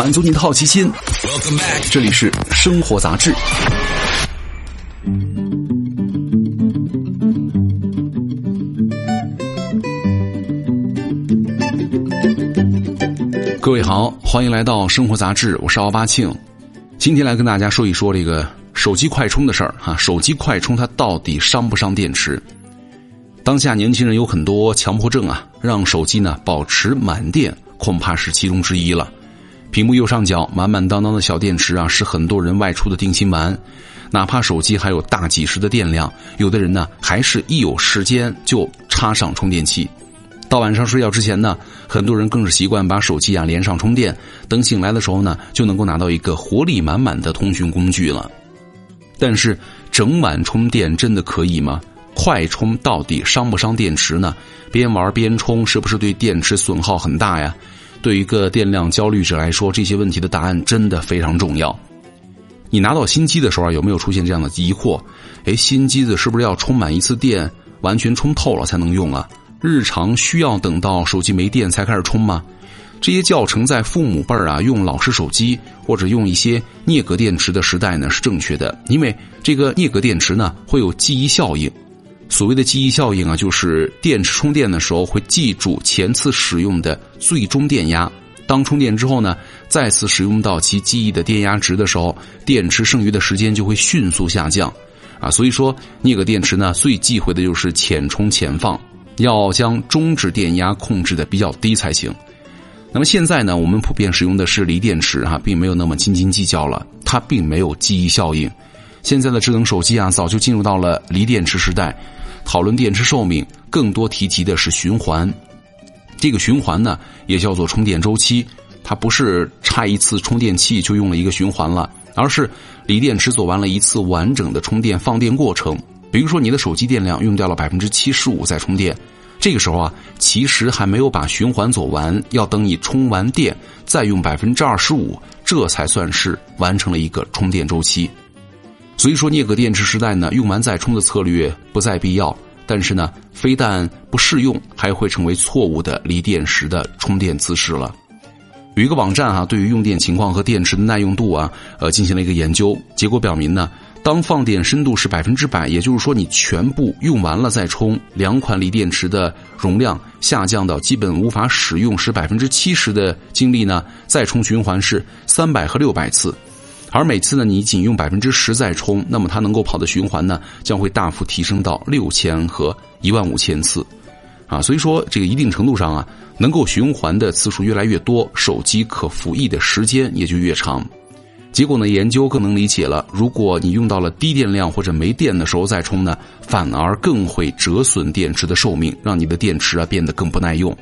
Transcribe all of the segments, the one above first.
满足你的好奇心。这里是生活杂志。各位好，欢迎来到生活杂志，我是奥巴庆。今天来跟大家说一说这个手机快充的事儿哈。手机快充它到底伤不伤电池？当下年轻人有很多强迫症啊，让手机呢保持满电恐怕是其中之一了。屏幕右上角满满当当的小电池啊，是很多人外出的定心丸。哪怕手机还有大几十的电量，有的人呢还是一有时间就插上充电器。到晚上睡觉之前呢，很多人更是习惯把手机啊连上充电，等醒来的时候呢，就能够拿到一个活力满满的通讯工具了。但是整晚充电真的可以吗？快充到底伤不伤电池呢？边玩边充是不是对电池损耗很大呀？对于一个电量焦虑者来说，这些问题的答案真的非常重要。你拿到新机的时候，有没有出现这样的疑惑？哎，新机子是不是要充满一次电，完全充透了才能用啊？日常需要等到手机没电才开始充吗？这些教程在父母辈儿啊用老式手机或者用一些镍镉电池的时代呢是正确的，因为这个镍镉电池呢会有记忆效应。所谓的记忆效应啊，就是电池充电的时候会记住前次使用的最终电压，当充电之后呢，再次使用到其记忆的电压值的时候，电池剩余的时间就会迅速下降。啊，所以说镍镉电池呢最忌讳的就是浅充浅放。要将中置电压控制的比较低才行。那么现在呢，我们普遍使用的是锂电池哈，并没有那么斤斤计较了，它并没有记忆效应。现在的智能手机啊，早就进入到了锂电池时代。讨论电池寿命，更多提及的是循环。这个循环呢，也叫做充电周期，它不是插一次充电器就用了一个循环了，而是锂电池走完了一次完整的充电放电过程。比如说，你的手机电量用掉了百分之七十五再充电，这个时候啊，其实还没有把循环走完，要等你充完电再用百分之二十五，这才算是完成了一个充电周期。所以说，镍镉电池时代呢，用完再充的策略不再必要。但是呢，非但不适用，还会成为错误的锂电池的充电姿势了。有一个网站哈，对于用电情况和电池的耐用度啊，呃，进行了一个研究，结果表明呢。当放电深度是百分之百，也就是说你全部用完了再充，两款锂电池的容量下降到基本无法使用时百分之七十的精力呢，再充循环是三百和六百次，而每次呢你仅用百分之十再充，那么它能够跑的循环呢将会大幅提升到六千和一万五千次，啊，所以说这个一定程度上啊，能够循环的次数越来越多，手机可服役的时间也就越长。结果呢？研究更能理解了。如果你用到了低电量或者没电的时候再充呢，反而更会折损电池的寿命，让你的电池啊变得更不耐用。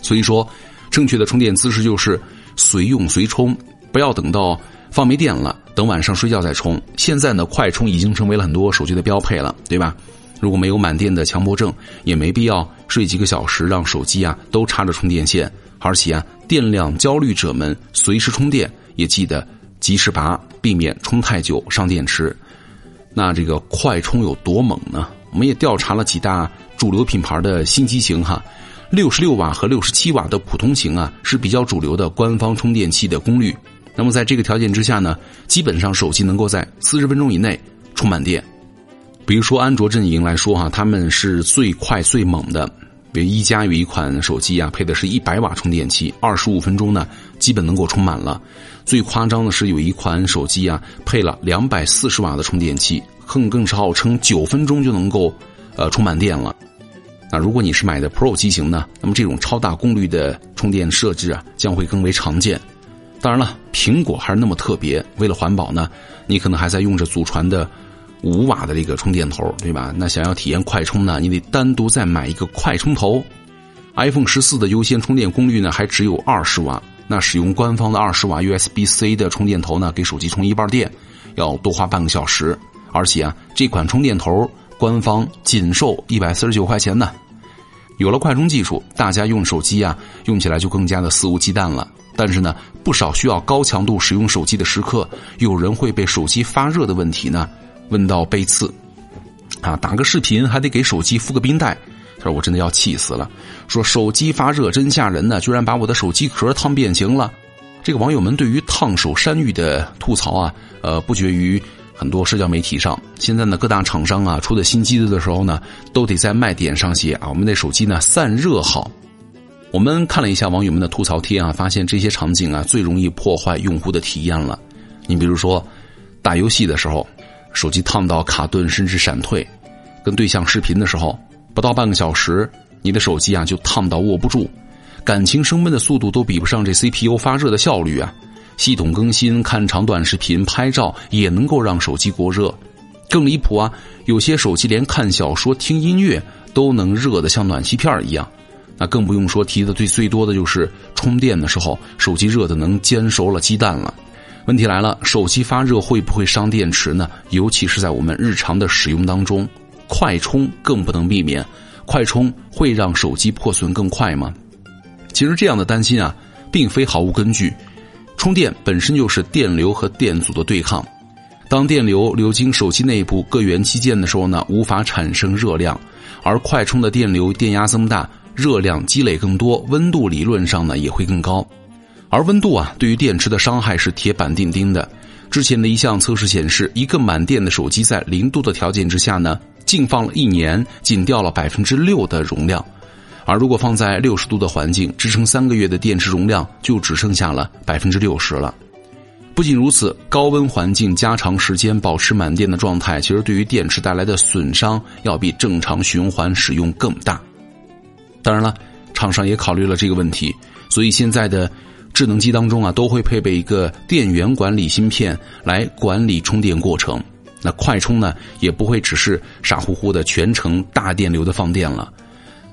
所以说，正确的充电姿势就是随用随充，不要等到放没电了，等晚上睡觉再充。现在呢，快充已经成为了很多手机的标配了，对吧？如果没有满电的强迫症，也没必要睡几个小时让手机啊都插着充电线。而且啊，电量焦虑者们随时充电，也记得。及时拔，避免充太久伤电池。那这个快充有多猛呢？我们也调查了几大主流品牌的新机型哈，六十六瓦和六十七瓦的普通型啊是比较主流的官方充电器的功率。那么在这个条件之下呢，基本上手机能够在四十分钟以内充满电。比如说安卓阵营来说哈，他们是最快最猛的。比如一加有一款手机啊，配的是一百瓦充电器，二十五分钟呢，基本能够充满了。最夸张的是有一款手机啊，配了两百四十瓦的充电器，更更是号称九分钟就能够呃充满电了。那如果你是买的 Pro 机型呢，那么这种超大功率的充电设置啊，将会更为常见。当然了，苹果还是那么特别，为了环保呢，你可能还在用着祖传的。五瓦的这个充电头，对吧？那想要体验快充呢，你得单独再买一个快充头。iPhone 十四的优先充电功率呢，还只有二十瓦。那使用官方的二十瓦 USB-C 的充电头呢，给手机充一半电，要多花半个小时。而且啊，这款充电头官方仅售一百四十九块钱呢。有了快充技术，大家用手机啊，用起来就更加的肆无忌惮了。但是呢，不少需要高强度使用手机的时刻，有人会被手机发热的问题呢。问到背刺，啊，打个视频还得给手机敷个冰袋，他说我真的要气死了。说手机发热真吓人呢，居然把我的手机壳烫变形了。这个网友们对于烫手山芋的吐槽啊，呃，不绝于很多社交媒体上。现在呢，各大厂商啊出的新机子的时候呢，都得在卖点上写啊，我们的手机呢散热好。我们看了一下网友们的吐槽贴啊，发现这些场景啊最容易破坏用户的体验了。你比如说，打游戏的时候，手机烫到卡顿甚至闪退；跟对象视频的时候，不到半个小时，你的手机啊就烫到握不住。感情升温的速度都比不上这 CPU 发热的效率啊！系统更新、看长短视频、拍照也能够让手机过热。更离谱啊，有些手机连看小说、听音乐都能热得像暖气片一样。那更不用说提的最最多的就是充电的时候，手机热的能煎熟了鸡蛋了。问题来了，手机发热会不会伤电池呢？尤其是在我们日常的使用当中，快充更不能避免。快充会让手机破损更快吗？其实这样的担心啊，并非毫无根据。充电本身就是电流和电阻的对抗，当电流流经手机内部各元器件的时候呢，无法产生热量；而快充的电流电压增大，热量积累更多，温度理论上呢也会更高。而温度啊，对于电池的伤害是铁板钉钉的。之前的一项测试显示，一个满电的手机在零度的条件之下呢，静放了一年，仅掉了百分之六的容量。而如果放在六十度的环境，支撑三个月的电池容量就只剩下了百分之六十了。不仅如此，高温环境加长时间保持满电的状态，其实对于电池带来的损伤要比正常循环使用更大。当然了，厂商也考虑了这个问题，所以现在的智能机当中啊，都会配备一个电源管理芯片来管理充电过程。那快充呢，也不会只是傻乎乎的全程大电流的放电了。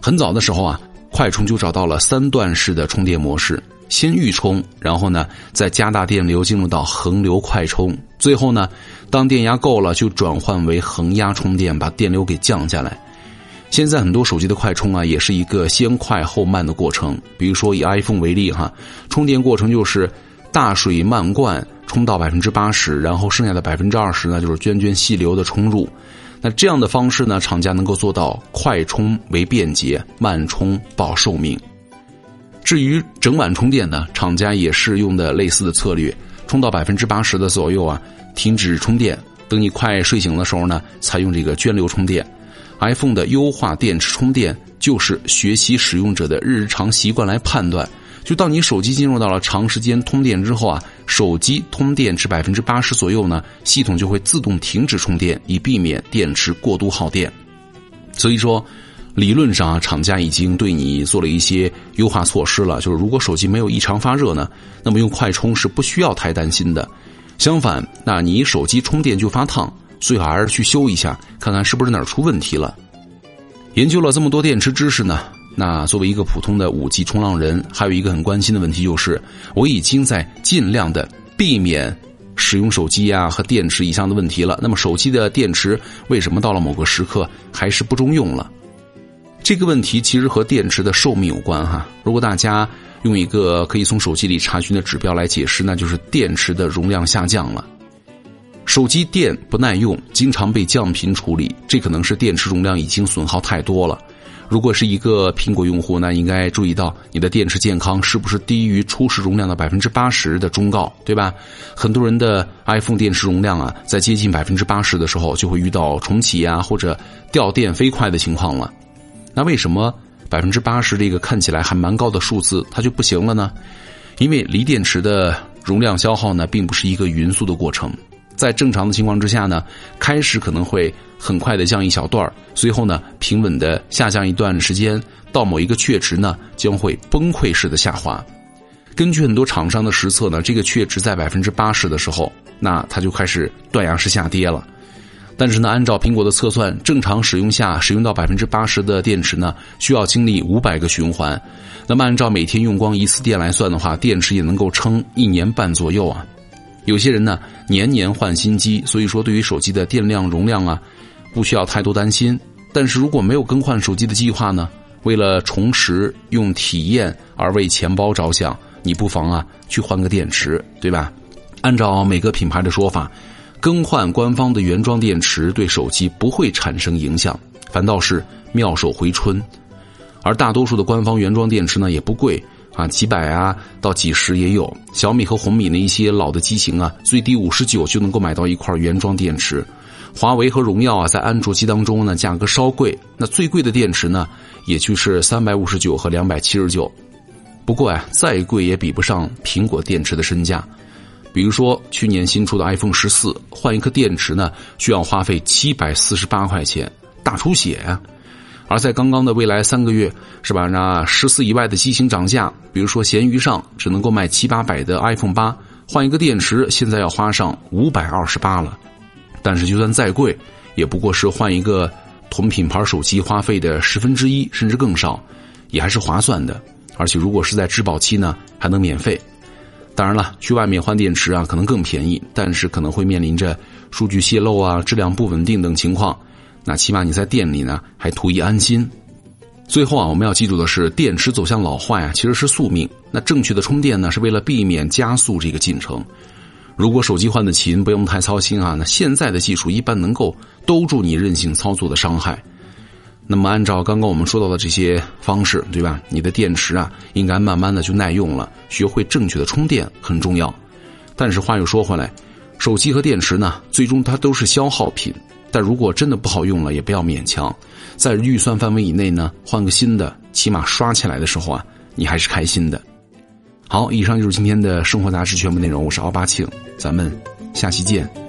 很早的时候啊，快充就找到了三段式的充电模式：先预充，然后呢再加大电流进入到横流快充，最后呢当电压够了就转换为横压充电，把电流给降下来。现在很多手机的快充啊，也是一个先快后慢的过程。比如说以 iPhone 为例哈，充电过程就是大水漫灌，充到百分之八十，然后剩下的百分之二十呢就是涓涓细流的充入。那这样的方式呢，厂家能够做到快充为便捷，慢充保寿命。至于整晚充电呢，厂家也是用的类似的策略，充到百分之八十的左右啊，停止充电，等你快睡醒的时候呢，才用这个涓流充电。iPhone 的优化电池充电，就是学习使用者的日常习惯来判断。就当你手机进入到了长时间通电之后啊，手机通电至百分之八十左右呢，系统就会自动停止充电，以避免电池过度耗电。所以说，理论上啊，厂家已经对你做了一些优化措施了。就是如果手机没有异常发热呢，那么用快充是不需要太担心的。相反，那你手机充电就发烫，最好还是去修一下，看看是不是哪儿出问题了。研究了这么多电池知识呢？那作为一个普通的五 G 冲浪人，还有一个很关心的问题就是，我已经在尽量的避免使用手机呀和电池以上的问题了。那么手机的电池为什么到了某个时刻还是不中用了？这个问题其实和电池的寿命有关哈。如果大家用一个可以从手机里查询的指标来解释，那就是电池的容量下降了。手机电不耐用，经常被降频处理，这可能是电池容量已经损耗太多了。如果是一个苹果用户，那应该注意到你的电池健康是不是低于初始容量的百分之八十的忠告，对吧？很多人的 iPhone 电池容量啊，在接近百分之八十的时候，就会遇到重启啊或者掉电飞快的情况了。那为什么百分之八十这个看起来还蛮高的数字，它就不行了呢？因为锂电池的容量消耗呢，并不是一个匀速的过程。在正常的情况之下呢，开始可能会很快的降一小段随后呢平稳的下降一段时间，到某一个确值呢将会崩溃式的下滑。根据很多厂商的实测呢，这个确值在百分之八十的时候，那它就开始断崖式下跌了。但是呢，按照苹果的测算，正常使用下使用到百分之八十的电池呢，需要经历五百个循环。那么按照每天用光一次电来算的话，电池也能够撑一年半左右啊。有些人呢，年年换新机，所以说对于手机的电量容量啊，不需要太多担心。但是如果没有更换手机的计划呢，为了重拾用体验而为钱包着想，你不妨啊去换个电池，对吧？按照每个品牌的说法，更换官方的原装电池对手机不会产生影响，反倒是妙手回春。而大多数的官方原装电池呢也不贵，啊，几百啊到几十也有。小米和红米的一些老的机型啊，最低五十九就能够买到一块原装电池。华为和荣耀啊，在安卓机当中呢，价格稍贵。那最贵的电池呢，也就是三百五十九和两百七十九。不过啊，再贵也比不上苹果电池的身价。比如说，去年新出的 iPhone 十四，换一颗电池呢，需要花费七百四十八块钱，大出血啊！而在刚刚的未来三个月，是吧？那十四以外的机型涨价，比如说闲鱼上只能够卖七八百的 iPhone 八，换一个电池现在要花上五百二十八了。但是就算再贵，也不过是换一个同品牌手机花费的十分之一，甚至更少，也还是划算的。而且如果是在质保期呢，还能免费。当然了，去外面换电池啊，可能更便宜，但是可能会面临着数据泄露啊、质量不稳定等情况。那起码你在店里呢，还图一安心。最后啊，我们要记住的是，电池走向老化呀，其实是宿命。那正确的充电呢，是为了避免加速这个进程。如果手机换的勤，不用太操心啊。那现在的技术一般能够兜住你任性操作的伤害。那么，按照刚刚我们说到的这些方式，对吧？你的电池啊，应该慢慢的就耐用了。学会正确的充电很重要。但是话又说回来，手机和电池呢，最终它都是消耗品。但如果真的不好用了，也不要勉强。在预算范围以内呢，换个新的，起码刷起来的时候啊，你还是开心的。好，以上就是今天的生活杂志全部内容。我是奥巴庆，咱们下期见。